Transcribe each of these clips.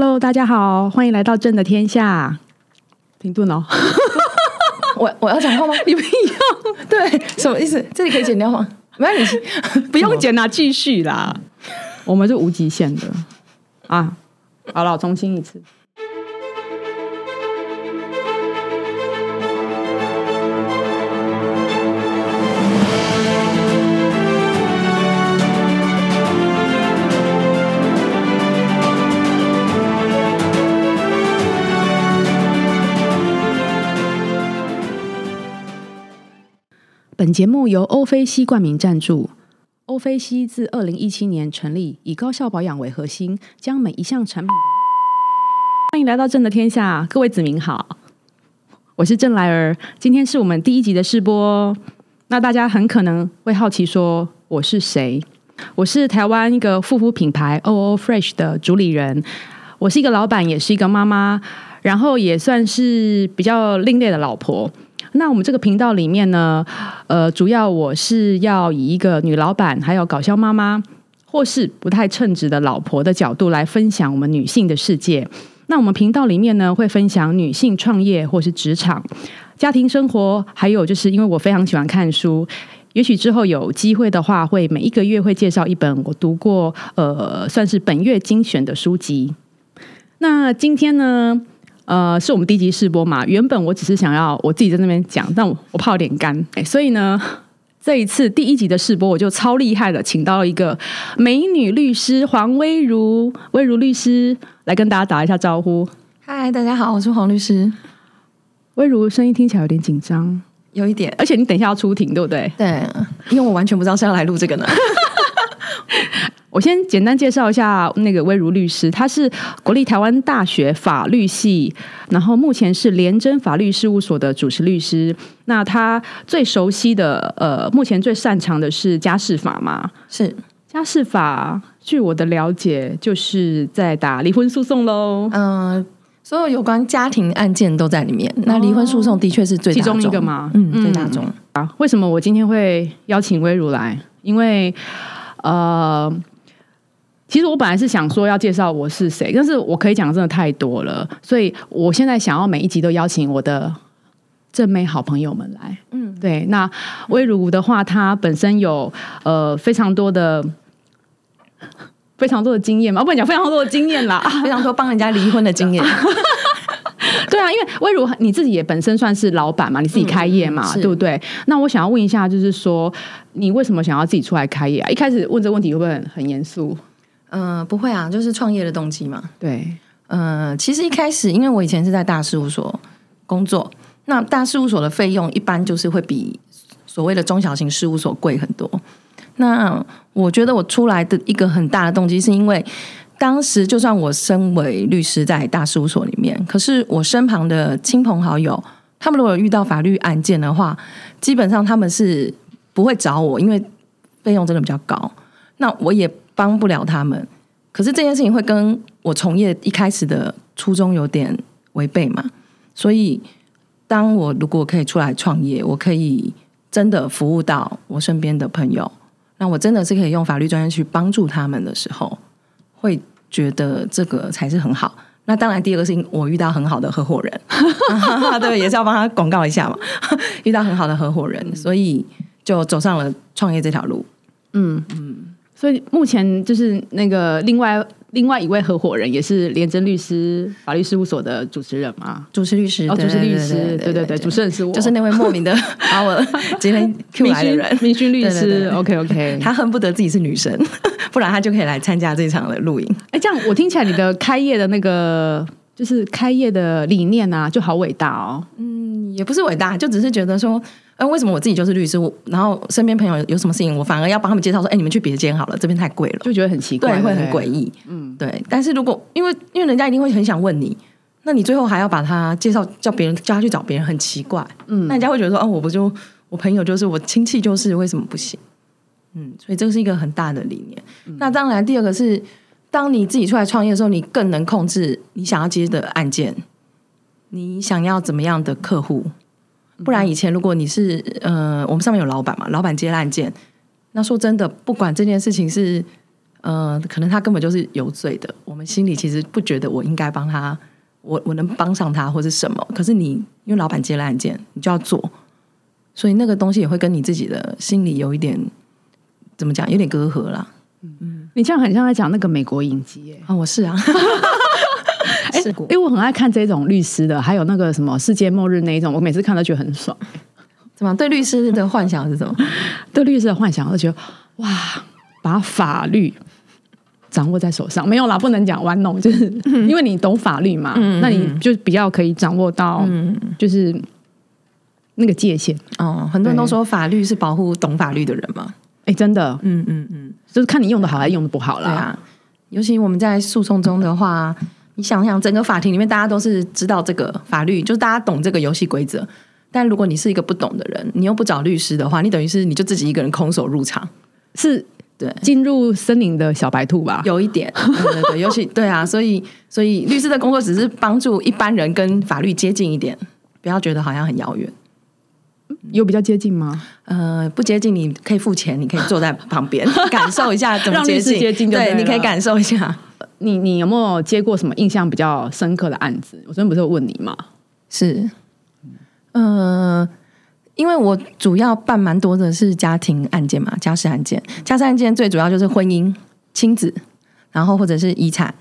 Hello，大家好，欢迎来到朕的天下。停顿哦，我我要讲话吗？你不要，对，什么意思？这里可以剪掉吗？没关系，不用剪啦，继续啦。我们是无极限的啊。好了，重新一次。本节目由欧菲西冠名赞助。欧菲西自二零一七年成立，以高效保养为核心，将每一项产品。欢迎来到正的天下，各位子民好，我是郑莱儿。今天是我们第一集的试播，那大家很可能会好奇说我是谁？我是台湾一个护肤品牌 OO Fresh 的主理人，我是一个老板，也是一个妈妈，然后也算是比较另类的老婆。那我们这个频道里面呢，呃，主要我是要以一个女老板，还有搞笑妈妈，或是不太称职的老婆的角度来分享我们女性的世界。那我们频道里面呢，会分享女性创业或是职场、家庭生活，还有就是因为我非常喜欢看书，也许之后有机会的话，会每一个月会介绍一本我读过，呃，算是本月精选的书籍。那今天呢？呃，是我们第一集试播嘛？原本我只是想要我自己在那边讲，但我我怕有点干，所以呢，这一次第一集的试播我就超厉害的，请到了一个美女律师黄威如，威如律师来跟大家打一下招呼。嗨，大家好，我是黄律师。威如声音听起来有点紧张，有一点，而且你等一下要出庭，对不对？对，因为我完全不知道是要来录这个呢。我先简单介绍一下那个威如律师，他是国立台湾大学法律系，然后目前是联真法律事务所的主持律师。那他最熟悉的呃，目前最擅长的是家事法嘛？是家事法，据我的了解，就是在打离婚诉讼喽。嗯，所有有关家庭案件都在里面。那离婚诉讼的确是最其中一个吗？嗯，最大众啊。为什么我今天会邀请威如来？因为呃。其实我本来是想说要介绍我是谁，但是我可以讲的真的太多了，所以我现在想要每一集都邀请我的正妹好朋友们来。嗯，对。那威如的话，她本身有呃非常多的非常多的经验嘛，我不能讲非常多的经验啦，非常多帮人家离婚的经验。对啊，因为威如你自己也本身算是老板嘛，你自己开业嘛，对不对？那我想要问一下，就是说你为什么想要自己出来开业啊？一开始问这个问题会不会很很严肃？嗯，不会啊，就是创业的动机嘛。对，嗯，其实一开始，因为我以前是在大事务所工作，那大事务所的费用一般就是会比所谓的中小型事务所贵很多。那我觉得我出来的一个很大的动机，是因为当时就算我身为律师在大事务所里面，可是我身旁的亲朋好友，他们如果遇到法律案件的话，基本上他们是不会找我，因为费用真的比较高。那我也。帮不了他们，可是这件事情会跟我从业一开始的初衷有点违背嘛？所以，当我如果可以出来创业，我可以真的服务到我身边的朋友，那我真的是可以用法律专业去帮助他们的时候，会觉得这个才是很好。那当然，第二个是我遇到很好的合伙人，对，也是要帮他广告一下嘛。遇到很好的合伙人，所以就走上了创业这条路。嗯嗯。所以目前就是那个另外另外一位合伙人，也是廉政律师法律事务所的主持人嘛？主持律师哦，主持律师，对对对，主持人是我，就是那位莫名的 把我今天 Q 来的人，明勋律师。OK OK，他恨不得自己是女神，不然他就可以来参加这场的录影。哎，这样我听起来你的开业的那个就是开业的理念啊，就好伟大哦。嗯，也不是伟大，就只是觉得说。哎，为什么我自己就是律师？我然后身边朋友有什么事情，我反而要帮他们介绍说：“哎，你们去别间好了，这边太贵了。”就觉得很奇怪，对，会很诡异。嗯，对。但是如果因为因为人家一定会很想问你，那你最后还要把他介绍叫别人叫他去找别人，很奇怪。嗯，那人家会觉得说：“哦，我不就我朋友就是我亲戚就是为什么不行？”嗯，所以这是一个很大的理念。那当然，第二个是当你自己出来创业的时候，你更能控制你想要接的案件，你想要怎么样的客户。不然以前如果你是呃，我们上面有老板嘛，老板接案件，那说真的，不管这件事情是呃，可能他根本就是有罪的，我们心里其实不觉得我应该帮他，我我能帮上他或是什么，可是你因为老板接了案件，你就要做，所以那个东西也会跟你自己的心里有一点怎么讲，有点隔阂啦。嗯你这样很像在讲那个美国影集耶。啊，我是啊，因为我很爱看这种律师的，还有那个什么世界末日那一种，我每次看都觉得很爽。怎么对律师的幻想是什么？对律师的幻想，我就觉得哇，把法律掌握在手上，没有啦，不能讲玩弄，就是因为你懂法律嘛，那你就比较可以掌握到，就是那个界限。哦，很多人都说法律是保护懂法律的人嘛。哎，真的，嗯嗯嗯，就是看你用的好还是用的不好啦。对啊，尤其我们在诉讼中的话，你想想，整个法庭里面大家都是知道这个法律，就是大家懂这个游戏规则。但如果你是一个不懂的人，你又不找律师的话，你等于是你就自己一个人空手入场。是对，进入森林的小白兔吧？有一点，对对对，尤其对啊，所以所以律师的工作只是帮助一般人跟法律接近一点，不要觉得好像很遥远。有比较接近吗？呃，不接近你可以付钱，你可以坐在旁边 感受一下怎么接近，对，接近对你可以感受一下。你你有没有接过什么印象比较深刻的案子？我昨天不是问你吗？是，呃，因为我主要办蛮多的是家庭案件嘛，家事案件。家事案件最主要就是婚姻、亲子，然后或者是遗产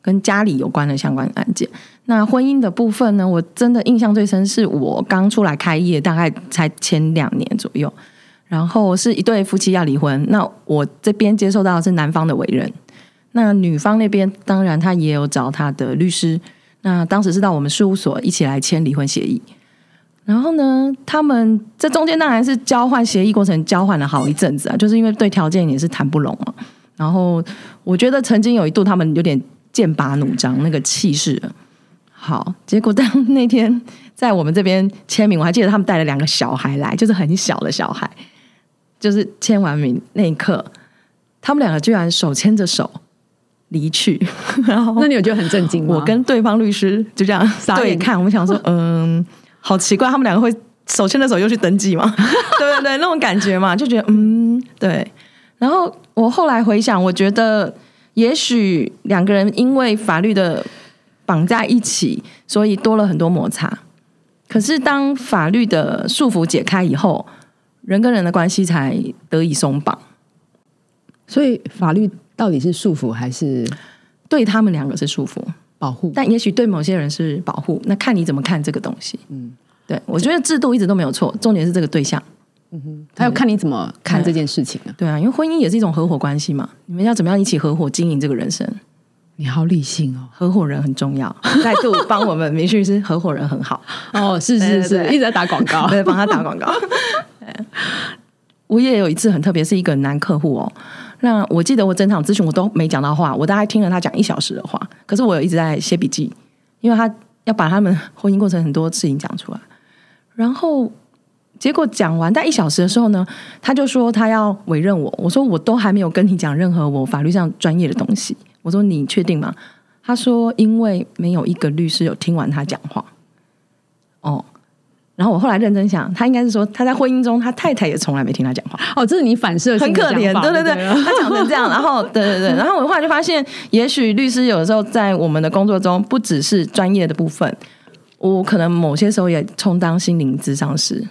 跟家里有关的相关案件。那婚姻的部分呢，我真的印象最深是我刚出来开业，大概才前两年左右，然后是一对夫妻要离婚，那我这边接受到的是男方的委任，那女方那边当然他也有找他的律师。那当时是到我们事务所一起来签离婚协议，然后呢，他们这中间当然是交换协议过程，交换了好一阵子啊，就是因为对条件也是谈不拢嘛。然后我觉得曾经有一度他们有点剑拔弩张，那个气势。好，结果当那天在我们这边签名，我还记得他们带了两个小孩来，就是很小的小孩，就是签完名那一刻，他们两个居然手牵着手离去，然后那你有觉得很震惊吗？我跟对方律师就这样 傻眼对看，我们想说，嗯，好奇怪，他们两个会手牵着手又去登记吗？对对对，那种感觉嘛，就觉得嗯，对。然后我后来回想，我觉得也许两个人因为法律的绑在一起，所以多了很多摩擦。可是当法律的束缚解开以后，人跟人的关系才得以松绑。所以法律到底是束缚还是对他们两个是束缚，保护？但也许对某些人是保护，那看你怎么看这个东西。嗯，对，我觉得制度一直都没有错，重点是这个对象。嗯哼还要看你怎么看这件事情啊？对啊，因为婚姻也是一种合伙关系嘛，你们要怎么样一起合伙经营这个人生？你好理性哦。合伙人很重要，再度帮我们明旭是合伙人很好，哦，是是是，一直在打广告。对，帮他打广告。我也有一次很特别，是一个男客户哦。那我记得我整场咨询我都没讲到话，我大概听了他讲一小时的话，可是我有一直在写笔记，因为他要把他们婚姻过程很多事情讲出来。然后结果讲完在一小时的时候呢，他就说他要委任我，我说我都还没有跟你讲任何我法律上专业的东西，我说你确定吗？他说因为没有一个律师有听完他讲话。哦，然后我后来认真想，他应该是说他在婚姻中，他太太也从来没听他讲话。哦，这是你反射很可怜，对对对，他讲成这样，然后对对对，然后我后来就发现，也许律师有的时候在我们的工作中，不只是专业的部分，我可能某些时候也充当心灵咨商师。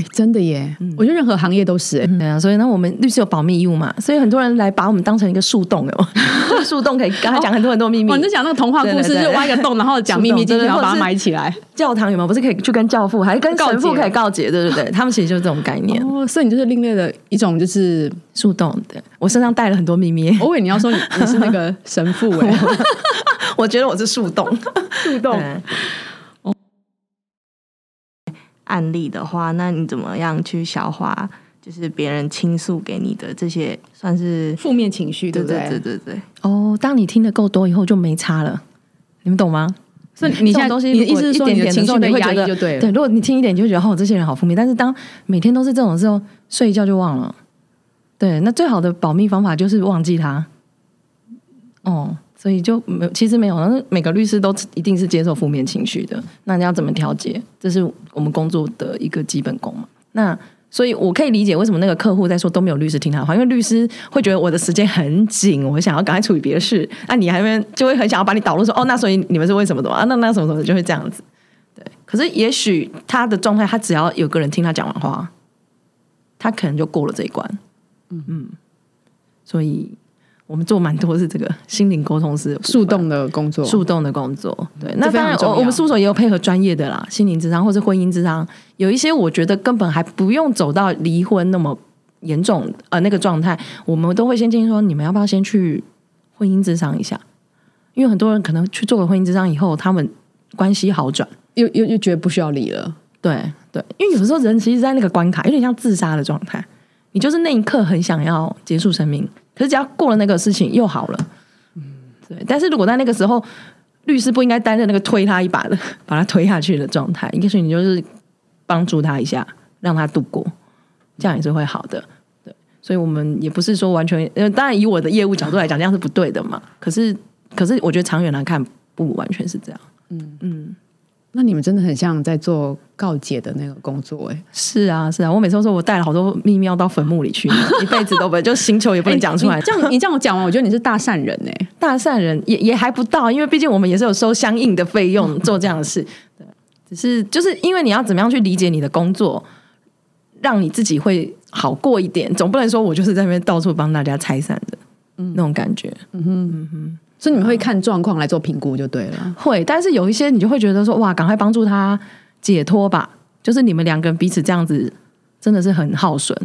哎，真的耶！我觉得任何行业都是哎。对啊，所以呢，我们律师有保密义务嘛，所以很多人来把我们当成一个树洞有没有就是 树洞可以跟他讲很多很多秘密哦，。你在讲那个童话故事，挖一个洞，然后讲秘密进去，然后把它埋起来。教堂有没有？不是可以去跟教父，还是跟神父可以告解？对对对，他们其实就是这种概念。哦，所以你就是另类的一种，就是树洞，对我身上带了很多秘密，我以为你要说你你是那个神父哎，我觉得我是树洞。树洞。对案例的话，那你怎么样去消化？就是别人倾诉给你的这些，算是负面情绪，对对不对？对对对对，哦，当你听的够多以后就没差了，你们懂吗？所以你现在东西你的意思是说你的情绪被压抑就对了。对，如果你听一点，你就觉得哦，这些人好负面。但是当每天都是这种时候，睡一觉就忘了。对，那最好的保密方法就是忘记他。哦，所以就没有，其实没有，那每个律师都一定是接受负面情绪的。那你要怎么调节？这是我们工作的一个基本功嘛。那所以我可以理解为什么那个客户在说都没有律师听他的话，因为律师会觉得我的时间很紧，我想要赶快处理别的事，那、你还没就会很想要把你导入说哦，那所以你们是为什么的啊？那那什么什么就会这样子。对，可是也许他的状态，他只要有个人听他讲完话，他可能就过了这一关。嗯嗯，所以我们做蛮多是这个心灵沟通师树洞的工作，树洞的工作。对，那当然我我们事务所也有配合专业的啦，心灵智商或是婚姻智商，有一些我觉得根本还不用走到离婚那么严重呃那个状态，我们都会先建议说，你们要不要先去婚姻智商一下？因为很多人可能去做了婚姻智商以后，他们关系好转。又又又觉得不需要理了。对对，因为有时候人其实，在那个关卡有点像自杀的状态，你就是那一刻很想要结束生命，可是只要过了那个事情又好了。嗯，对。但是如果在那个时候，律师不应该担任那个推他一把的，把他推下去的状态，应该是你就是帮助他一下，让他度过，这样也是会好的。对，所以我们也不是说完全，呃，当然以我的业务角度来讲，这样是不对的嘛。可是，可是我觉得长远来看，不完全是这样。那你们真的很像在做告解的那个工作哎、是啊，是啊，我每次都说我带了好多秘密要到坟墓里去，一辈子都不就星球也不能讲出来你。这 样你这样我讲完，我觉得你是大善人哎、大善人也也还不到，因为毕竟我们也是有收相应的费用做这样的事。对，只是就是因为你要怎么样去理解你的工作，让你自己会好过一点，总不能说我就是在那边到处帮大家拆散的，那种感觉。所以你们会看状况来做评估就对了。会，但是有一些你就会觉得说，哇，赶快帮助他解脱吧。就是你们两个人彼此这样子，真的是很耗损。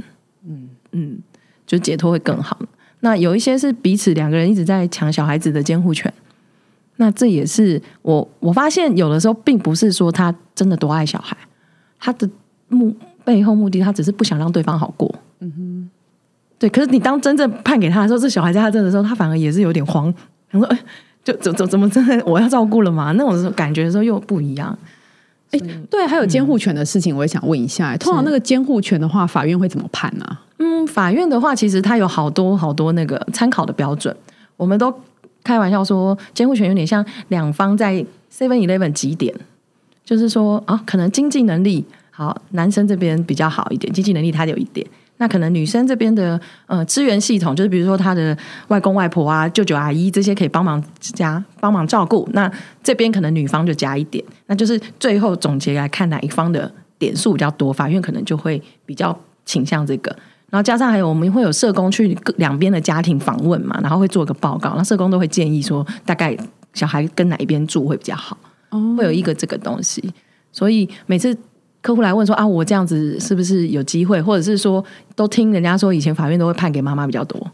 嗯嗯，就解脱会更好。那有一些是彼此两个人一直在抢小孩子的监护权。那这也是我我发现有的时候并不是说他真的多爱小孩，他的目背后目的他只是不想让对方好过。嗯哼，对。可是你当真正判给他的时候，这小孩在他这的时候，他反而也是有点慌，想说，哎，就怎怎怎么真的我要照顾了吗？那种感觉的时候又不一样。哎、对，还有监护权的事情，我也想问一下、通常那个监护权的话，法院会怎么判呢、嗯，法院的话，其实它有好多好多那个参考的标准，我们都开玩笑说，监护权有点像两方在 Seven Eleven 几点，就是说啊，可能经济能力好，男生这边比较好一点，经济能力他有一点。那可能女生这边的呃资源系统，就是比如说她的外公外婆啊、舅舅阿姨这些可以帮忙加帮忙照顾，那这边可能女方就加一点，那就是最后总结来看哪一方的点数比较多，法院可能就会比较倾向这个。然后加上还有我们会有社工去各两边的家庭访问嘛，然后会做一个报告，那社工都会建议说大概小孩跟哪一边住会比较好，会有一个这个东西。所以每次客户来问说啊，我这样子是不是有机会，或者是说都听人家说以前法院都会判给妈妈比较多，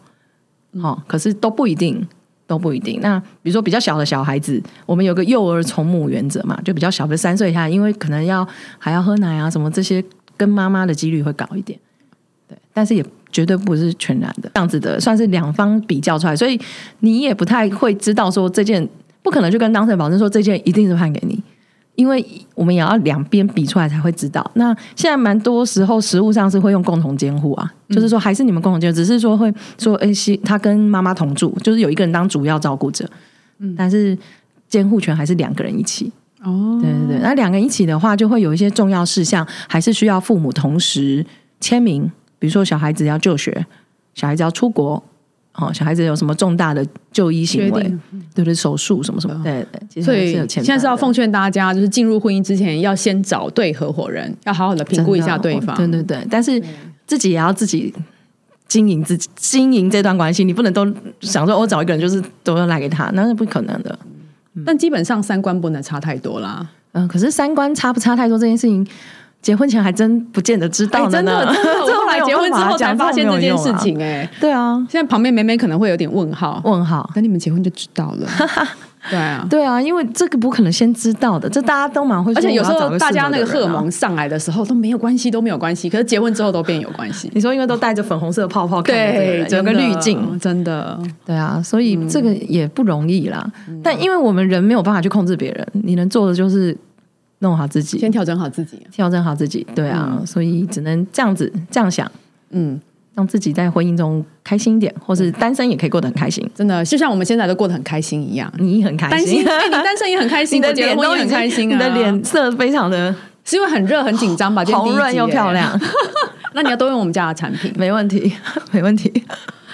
好、可是都不一定。都不一定。那比如说比较小的小孩子，我们有个幼儿从母原则嘛，就比较小的三岁以下，因为可能要还要喝奶啊什么这些，跟妈妈的几率会高一点。对，但是也绝对不是全然的，这样子的算是两方比较出来，所以你也不太会知道说这件不可能就跟当事人保证说这件一定是判给你，因为我们也要两边比出来才会知道。那现在蛮多时候实务上是会用共同监护啊，就是说还是你们共同监护，只是说会说哎，是他跟妈妈同住，就是有一个人当主要照顾者，嗯，但是监护权还是两个人一起。哦，对对对，那两个人一起的话，就会有一些重要事项，还是需要父母同时签名。比如说，小孩子要就学，小孩子要出国，哦，小孩子有什么重大的就医行为对不，对对，手术什么什么，对对，其实所以现在是要奉劝大家，就是进入婚姻之前，要先找对合伙人，要好好的评估一下对方。对对对，但是自己也要自己经营自己经营这段关系，你不能都想说我找一个人就是都要赖给他，那是不可能的。但基本上三观不能差太多啦。嗯，可是三观差不差太多这件事情，结婚前还真不见得知道哎，真呢。的，真的，这我后来结婚之后才发现这件事。情、哎，对啊，现在旁边美美可能会有点问号，问号。等你们结婚就知道了。对啊，对啊，因为这个不可能先知道的，这大家都蛮会说。而且有时候大家那个荷尔蒙，上来的时候都没有关系，都没有关系，可是结婚之后都变有关系。你说因为都带着粉红色的泡泡看着这个滤镜，真的。对啊，所以这个也不容易啦。但因为我们人没有办法去控制别人，你能做的就是弄好自己，先调整好自己。调整好自己。对啊，所以只能这样子这样想，嗯，让自己在婚姻中开心一点，或是单身也可以过得很开心。真的，就像我们现在都过得很开心一样。你很开担心，哎你单身也很开心，你的脸都很开心啊。你的脸色非常的是因为很热很紧张吧？今天第一集红润又漂。亮。那你要多用我们家的产品。没问题，没问题。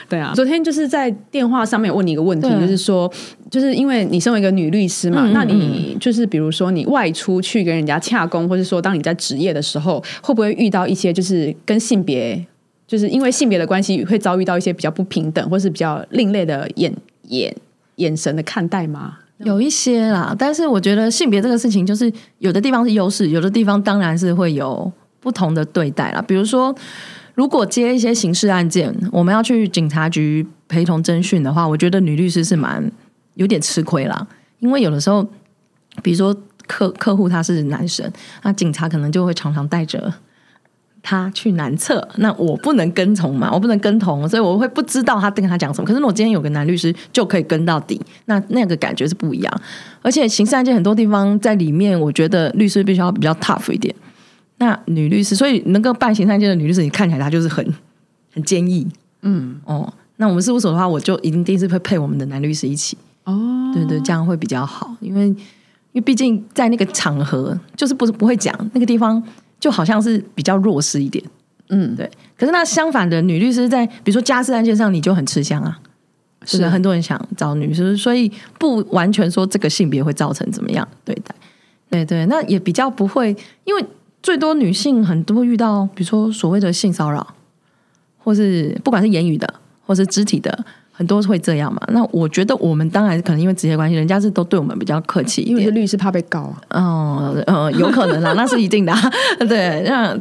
对啊，昨天就是在电话上面问你一个问题，就是说，就是因为你身为一个女律师嘛，嗯嗯那你就是比如说你外出去跟人家洽工，或者说当你在职业的时候，会不会遇到一些就是跟性别，就是因为性别的关系，会遭遇到一些比较不平等或是比较另类的眼眼眼神的看待吗？有一些啦，但是我觉得性别这个事情，就是有的地方是优势，有的地方当然是会有不同的对待啦。比如说，如果接一些刑事案件，我们要去警察局陪同侦讯的话，我觉得女律师是蛮有点吃亏啦，因为有的时候，比如说客客户他是男生，那警察可能就会常常带着。他去男厕，那我不能跟从嘛，我不能跟同，所以我会不知道他跟他讲什么。可是我今天有个男律师就可以跟到底，那那个感觉是不一样。而且刑事案件很多地方在里面，我觉得律师必须要比较 tough 一点。那女律师，所以能够办刑事案件的女律师，你看起来她就是很很坚毅。嗯，哦，那我们事务所的话，我就一定第一次会配我们的男律师一起。哦，对对，这样会比较好，因为因为毕竟在那个场合，就是不是不会讲那个地方，就好像是比较弱势一点。嗯，对。可是那相反的，女律师在比如说家事案件上，你就很吃香啊。是的，很多人想找女律师，所以不完全说这个性别会造成怎么样对待。对对，那也比较不会，因为最多女性很多遇到，比如说所谓的性骚扰，或是不管是言语的，或是肢体的，很多会这样嘛。那我觉得我们当然可能因为职业关系，人家是都对我们比较客气因为是。律师怕被告啊。哦，呃，有可能啦，那是一定的啊、对，那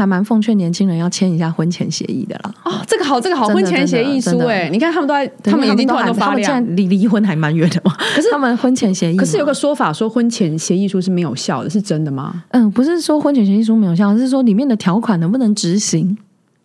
还蛮奉劝年轻人要签一下婚前协议的啦。哦，这个好，这个好，婚前协议书哎，你看他们都在，他们眼睛突然发亮现。在离离婚还蛮远的嘛。可是他们婚前协议嘛，可是有个说法说婚前协议书是没有效的，是真的吗？嗯，不是说婚前协议书没有效，是说里面的条款能不能执行？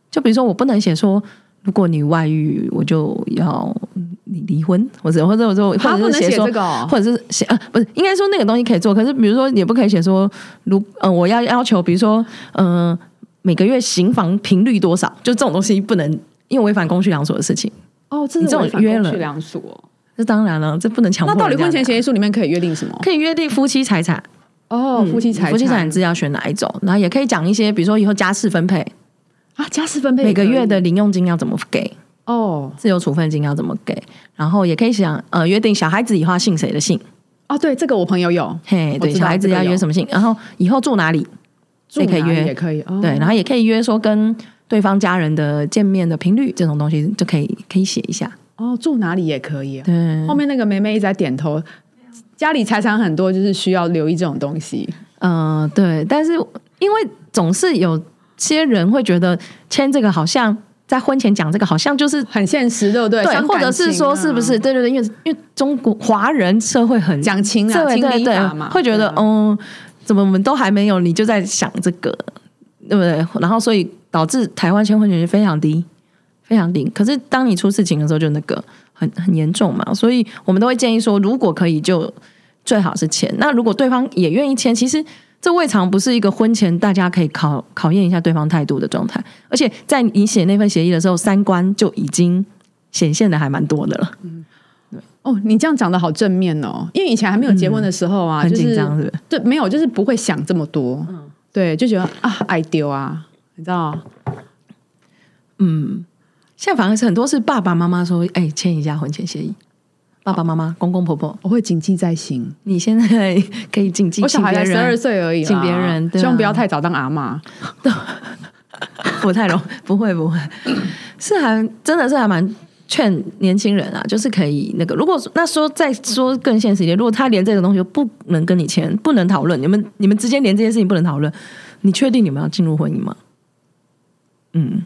就比如说，我不能写说，如果你外遇，我就要你离婚，或者或者我说，他不能写或者是写说这个哦，或者是写呃，不是，应该说那个东西可以做，可是比如说也不可以写说，如呃，我要要求，比如说，呃，每个月行房频率多少，就这种东西不能，因为违反公序良俗的事情。哦，这种约了。公序良俗哦。这当然了，这不能强迫。那到底婚前协议书里面可以约定什么？可以约定夫妻财产，哦，夫妻财夫妻财产产制要选哪一种，然后也可以讲一些，比如说以后家事分配，啊，家事分配每个月的零用金要怎么给，哦。自由处分金要怎么给，然后也可以想呃约定小孩子以后要姓谁的姓，哦，对，这个我朋友有，嘿，对，小孩子要约什么姓，然后以后住哪里，住这可以约也可以哦。对，然后也可以约说跟对方家人的见面的频率这种东西就可以可以写一下，哦，住哪里也可以、哦。对，后面那个梅梅一直在点头，家里财产很多，就是需要留意这种东西。嗯、对，但是因为总是有些人会觉得签这个好像在婚前讲这个好像就是很现实，对不对？对，伤或者是说是不是？对对对，因为因为中国华人社会很讲情啊，情对对会觉得嗯，怎么我们都还没有，你就在想这个，对不对？然后所以导致台湾签婚权是非常低，非常低。可是当你出事情的时候，就那个很很严重嘛，所以我们都会建议说，如果可以就最好是签。那如果对方也愿意签，其实。这未尝不是一个婚前大家可以考考验一下对方态度的状态，而且在你写那份协议的时候，三观就已经显现的还蛮多的了，哦，你这样讲的好正面哦，因为以前还没有结婚的时候啊，很就是紧张，是不是？对，没有，就是不会想这么多，对，就觉得啊，爱丢啊，你知道？嗯现在反而是很多是爸爸妈妈说，哎、签一下婚前协议。爸爸妈妈、公公婆婆，我会谨记在心。你现在可以谨记，我小孩才十二岁而已啦，请别人希望不要太早当阿妈。不太容，不会不会，是还真的是还蛮劝年轻人啊，就是可以那个，如果那说再说更现实一点，如果他连这个东西都不能跟你签，不能讨论，你们你们之间连这件事情不能讨论，你确定你们要进入婚姻吗？嗯，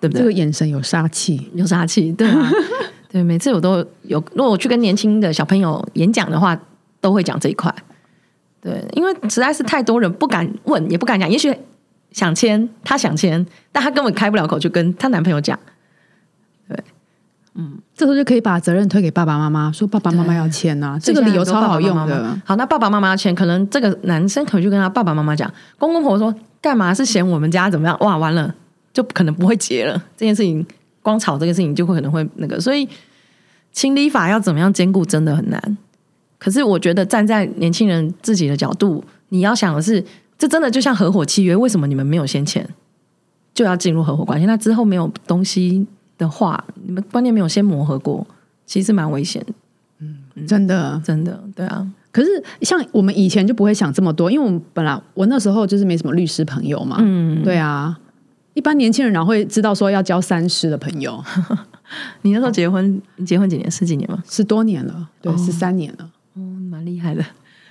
对不对？这个眼神有杀气，有杀气，对啊，对，每次我都有，如果我去跟年轻的小朋友演讲的话，都会讲这一块。对，因为实在是太多人不敢问，也不敢讲。也许想签，她想签，但她根本开不了口去跟她男朋友讲。这时候就可以把责任推给爸爸妈妈，说爸爸妈妈要签啊，这个理由超好用的。好，那爸爸妈妈签，可能这个男生可能就跟他爸爸妈妈讲，公公婆婆说干嘛是嫌我们家怎么样？哇，完了，就可能不会结了。这件事情光吵这个事情就会可能会那个，所以情理法要怎么样兼顾真的很难。可是我觉得站在年轻人自己的角度，你要想的是，这真的就像合伙契约，为什么你们没有先签就要进入合伙关系？那之后没有东西的话，你们观念没有先磨合过，其实蛮危险的。真的。真的，对啊，可是像我们以前就不会想这么多，因为我们本来我那时候就是没什么律师朋友嘛。嗯，对啊，一般年轻人哪会知道说要交三师的朋友？你那时候结婚，你结婚几年？十几年吗？十多年了，对，十三年了。哦，蛮厉害的，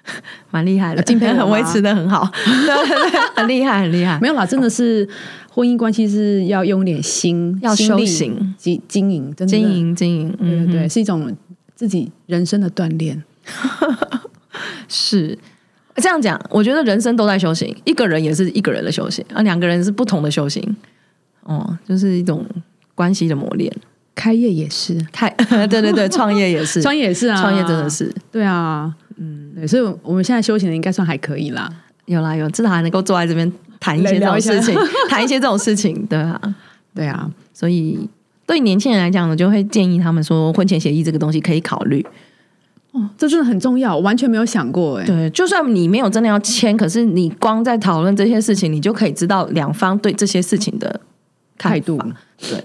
蛮厉害的，敬佩很维持的很好，对 对对，很厉害，很厉害。没有啦，真的是婚姻关系是要用点心，要修行经经营，真的经。营经营，对对对，嗯对，是一种自己人生的锻炼。是这样讲。我觉得人生都在修行，一个人也是一个人的修行，啊，两个人是不同的修行。哦，就是一种关系的磨练。开业也是，开，对对对，创业也是，创业也是啊，创业真的是对啊，嗯，对，所以我们现在修行的应该算还可以啦。有啦有，至少还能够坐在这边谈一些这种事情，谈一些这种事情，对啊。对啊，所以对年轻人来讲，我就会建议他们说，婚前协议这个东西可以考虑。哦，这真的很重要，我完全没有想过哎。对，就算你没有真的要签，可是你光在讨论这些事情，你就可以知道两方对这些事情的态度法。对，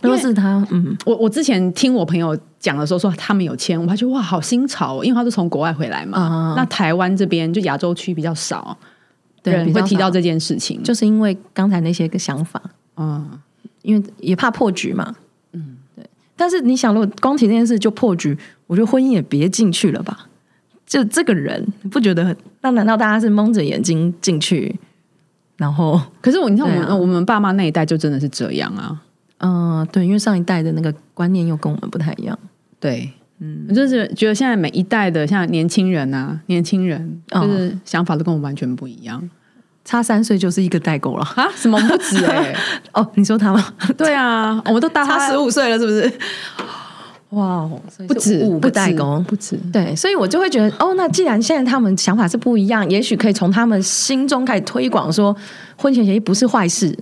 如果是他，嗯，我我之前听我朋友讲的时候，说他们有签，我还觉得哇，好新潮哦，因为他是从国外回来嘛。啊那台湾这边就亚洲区比较少对，人比较少会提到这件事情，就是因为刚才那些个想法，嗯，因为也怕破局嘛。嗯，对。但是你想，如果光提这件事就破局，我觉得婚姻也别进去了吧。就这个人，你不觉得很？那难道大家是蒙着眼睛进去？然后，可是我你看我们、啊我们爸妈那一代就真的是这样啊，嗯、对，因为上一代的那个观念又跟我们不太一样。对。嗯，我就是觉得现在每一代的像年轻人啊，年轻人哦就是想法都跟我们完全不一样差三岁就是一个代沟了。啊！什么不止哎、哦，你说他吗？对啊，我们都大他差十五岁了，是不是？哇哦，不止五个不代沟。不止。对，所以我就会觉得，哦，那既然现在他们想法是不一样，也许可以从他们心中开始推广说，婚前协议不是坏事，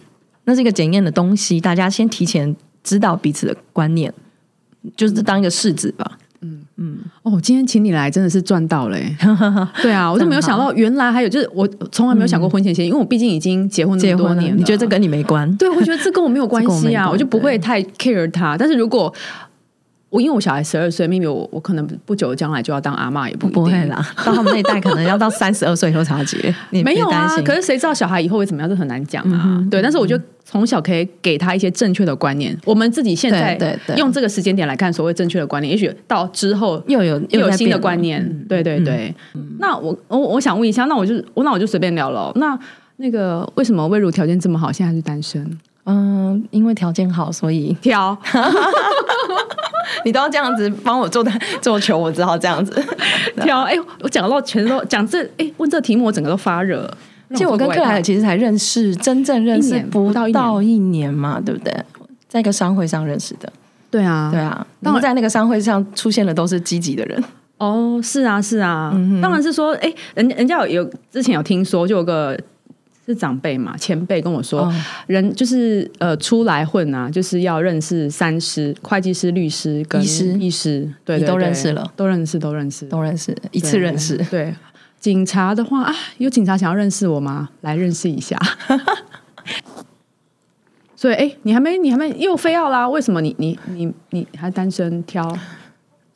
那是一个检验的东西，大家先提前知道彼此的观念，就是当一个试子吧。嗯嗯哦，今天请你来真的是赚到了、欸，对啊，我就没有想到原来还有，就是我从来没有想过婚前协议，因为我毕竟已经结婚那结婚了，么多年了，你觉得这跟你没关？对，我觉得这跟我没有关系啊，我就不会太 care 他。但是如果我因为我小孩十二岁，maybe 我我可能不久的将来就要当阿嬷，也不不会。啦，到他们那一代可能要到三十二岁以后才要结，你没有啊可是谁知道小孩以后会怎么样？这很难讲啊。对，但是我觉得从小可以给他一些正确的观念。我们自己现在用这个时间点来看所谓正确的观念，也许到之后又有又有新的观念。对对对。那我我我想问一下，那我就我那我就随便聊了。那那个为什么魏如条件这么好，现在还是单身？嗯，因为条件好，所以挑 你都要这样子帮我做的 做球，我只好这样子。挑，哎、我讲到全都讲这，哎、问这题目我整个都发热。其实我跟克莱尔其实才认识，真正认识不不到一年到一年嘛，对不对？在一个商会上认识的，对啊，对啊。然后在那个商会上出现的都是积极的人，哦，是啊，是啊，当然是说，哎、人人家有有之前有听说，就有个是长辈嘛，前辈跟我说，哦人就是呃出来混啊，就是要认识三师、会计师、律师跟医师医师，对你都认识了，都认识，都认识，都认识，一一次认识。对，警察的话啊，有警察想要认识我吗？来认识一下。所以，哎、你还没，你还没又非要啦？为什么你你你你还单身挑？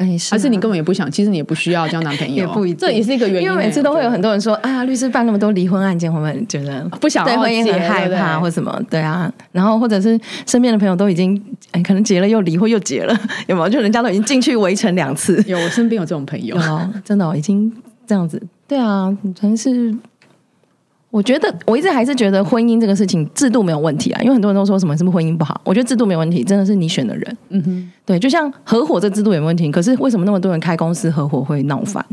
哎，是是你根本也不想？其实你也不需要交男朋友，也不一定这也是一个原因欸。因为每次都会有很多人说，哎呀，律师办那么多离婚案件，会不会觉得不想要对婚姻结很害怕或什么？对啊，然后或者是身边的朋友都已经 哎，可能结了又离，或又结了，有没有？就人家都已经进去围城两次，有我身边有这种朋友有，哦，真的、哦、已经这样子。对啊，可能是我觉得我一直还是觉得婚姻这个事情制度没有问题啊，因为很多人都说什么是不是婚姻不好，我觉得制度没有问题，真的是你选的人。嗯哼，对，就像合伙这制度有问题，可是为什么那么多人开公司合伙会闹翻？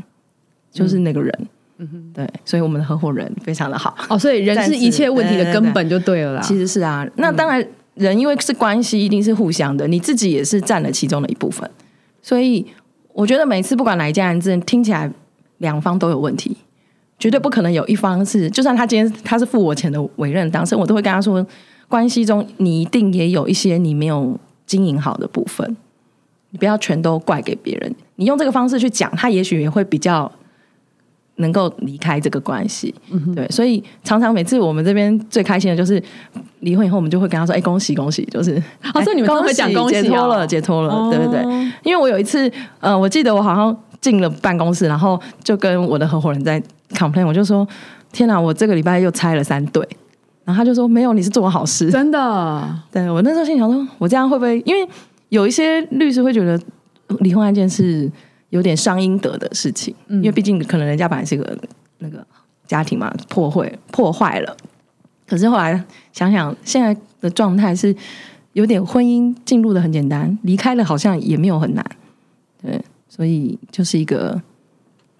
就是那个人。嗯哼，对，所以我们的合伙人非常的好。哦，所以人是一切问题的根本就对了啦。其实是啊，那当然人因为是关系，一定是互相的，你自己也是占了其中的一部分，所以我觉得每次不管哪一件案子，听起来两方都有问题，绝对不可能有一方是，就算他今天他是付我钱的委任当事人，我都会跟他说，关系中你一定也有一些你没有经营好的部分，你不要全都怪给别人，你用这个方式去讲，他也许也会比较。能够离开这个关系，对，所以常常每次我们这边最开心的就是离婚以后，我们就会跟他说：“哎，恭喜恭喜！”就是，哦，所以你们都会讲 恭喜，解脱了，解脱了，对不对？因为我有一次，呃，我记得我好像进了办公室，然后就跟我的合伙人在 complain，我就说：“天哪，我这个礼拜又拆了三对。”然后他就说：“没有，你是做好事，真的。”对我那时候心想说：“我这样会不会？因为有一些律师会觉得离婚案件是。”有点伤阴德的事情，因为毕竟可能人家本来是个那个家庭嘛，破坏破坏了。可是后来想想，现在的状态是有点婚姻进入的很简单，离开了好像也没有很难，对，所以就是一个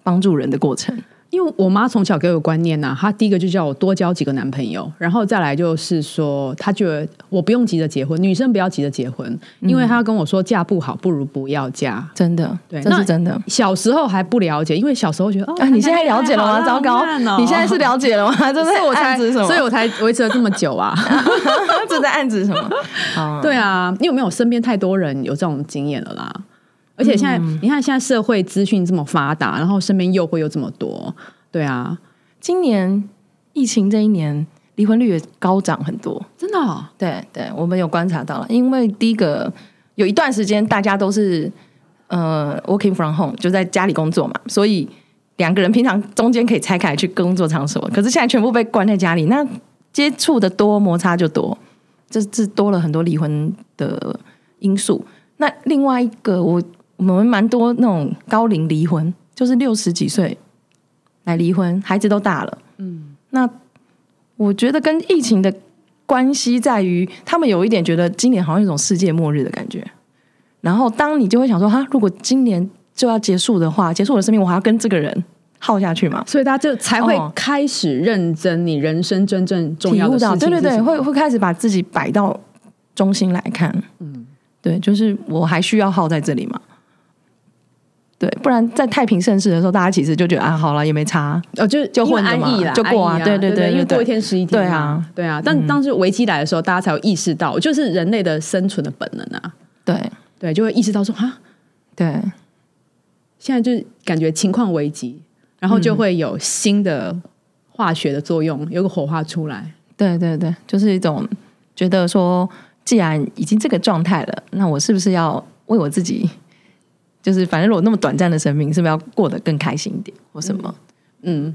帮助人的过程。因为我妈从小给我观念呐，她第一个就叫我多交几个男朋友，然后再来就是说，她觉得我不用急着结婚，女生不要急着结婚，因为她跟我说嫁不好不如不要嫁，真的，对，这是真的。小时候还不了解，因为小时候觉得啊，你现在了解了吗？糟糕，你现在是了解了吗？这是我才，所以我才维持了这么久啊，这在暗指什么？对啊，你有没有身边太多人有这种经验了啦？而且现在你看，现在社会资讯这么发达，然后身边诱惑又这么多，对啊。今年疫情这一年，离婚率也高涨很多，真的。对对，我们有观察到了。因为第一个有一段时间大家都是呃 working from home，就在家里工作嘛，所以两个人平常中间可以拆开去工作场所，可是现在全部被关在家里，那接触的多，摩擦就多，这这多了很多离婚的因素。那另外一个我。我们蛮多那种高龄离婚，就是六十几岁来离婚，孩子都大了。嗯，那我觉得跟疫情的关系在于，他们有一点觉得今年好像有种世界末日的感觉。然后，当你就会想说，哈，如果今年就要结束的话，结束我的生命，我还要跟这个人耗下去嘛？所以大家就才会开始认真，你人生真正重要的事情，对对对，会会开始把自己摆到中心来看。嗯，对，就是我还需要耗在这里吗？对，不然在太平盛世的时候，大家其实就觉得啊，好了也没差，哦，就就混安逸了，就过啊，对对对，因为过一天是一天，对啊，对啊。但当时危机来的时候，大家才有意识到，就是人类的生存的本能啊，对。对，就会意识到说啊，对，现在就感觉情况危急，然后就会有新的化学的作用，有个火花出来，对对对，就是一种觉得说，既然已经这个状态了，那我是不是要为我自己？就是反正如果那么短暂的生命，是不是要过得更开心一点或什么？嗯，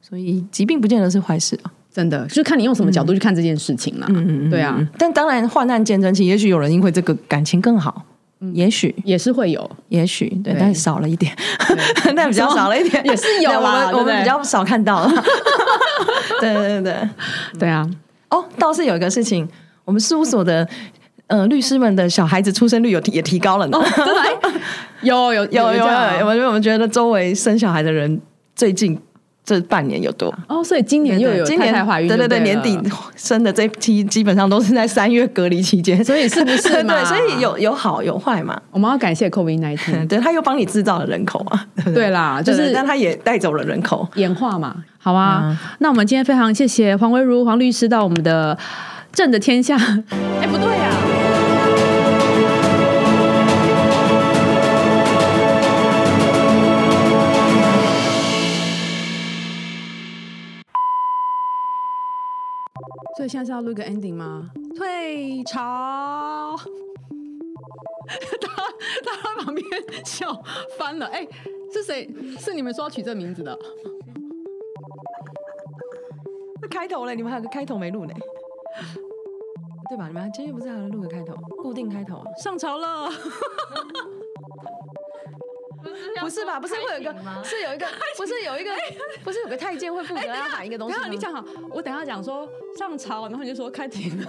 所以疾病不见得是坏事啊，真的，就是看你用什么角度去看这件事情啦。嗯嗯嗯，对啊。但当然，患难见真情，也许有人因为这个感情更好，也许也是会有，也许对，但少了一点，但比较少了一点，也是有啊，我们比较少看到。对对对对，对啊。哦，倒是有一个事情，我们事务所的。嗯，律师们的小孩子出生率有提也提高了呢，真的？有有有有，我我们觉得周围生小孩的人最近这半年有多。哦，所以今年又有今年怀孕，对对对，年底生的这批基本上都是在三月隔离期间，所以是不是？对，所以有有好有坏嘛。我们要感谢 COVID nineteen，对，他又帮你制造了人口啊，对啦，就是但他也带走了人口。演化嘛。好啊，那我们今天非常谢谢黄维如黄律师到我们的正的天下，哎，不对呀。所以现在是要录个 ending 吗？退潮，他他在旁边笑翻了。哎，是谁？是你们说要取这名字的？那开头嘞？你们还有个开头没录呢？对吧？你们今天不是还要录个开头？固定开头啊？上潮了。不是吧？不是会有一个？是有一个？不是有一个？不是有个太监会负责要喊一个东西吗？你讲好，我等下讲说上朝，然后你就说开庭。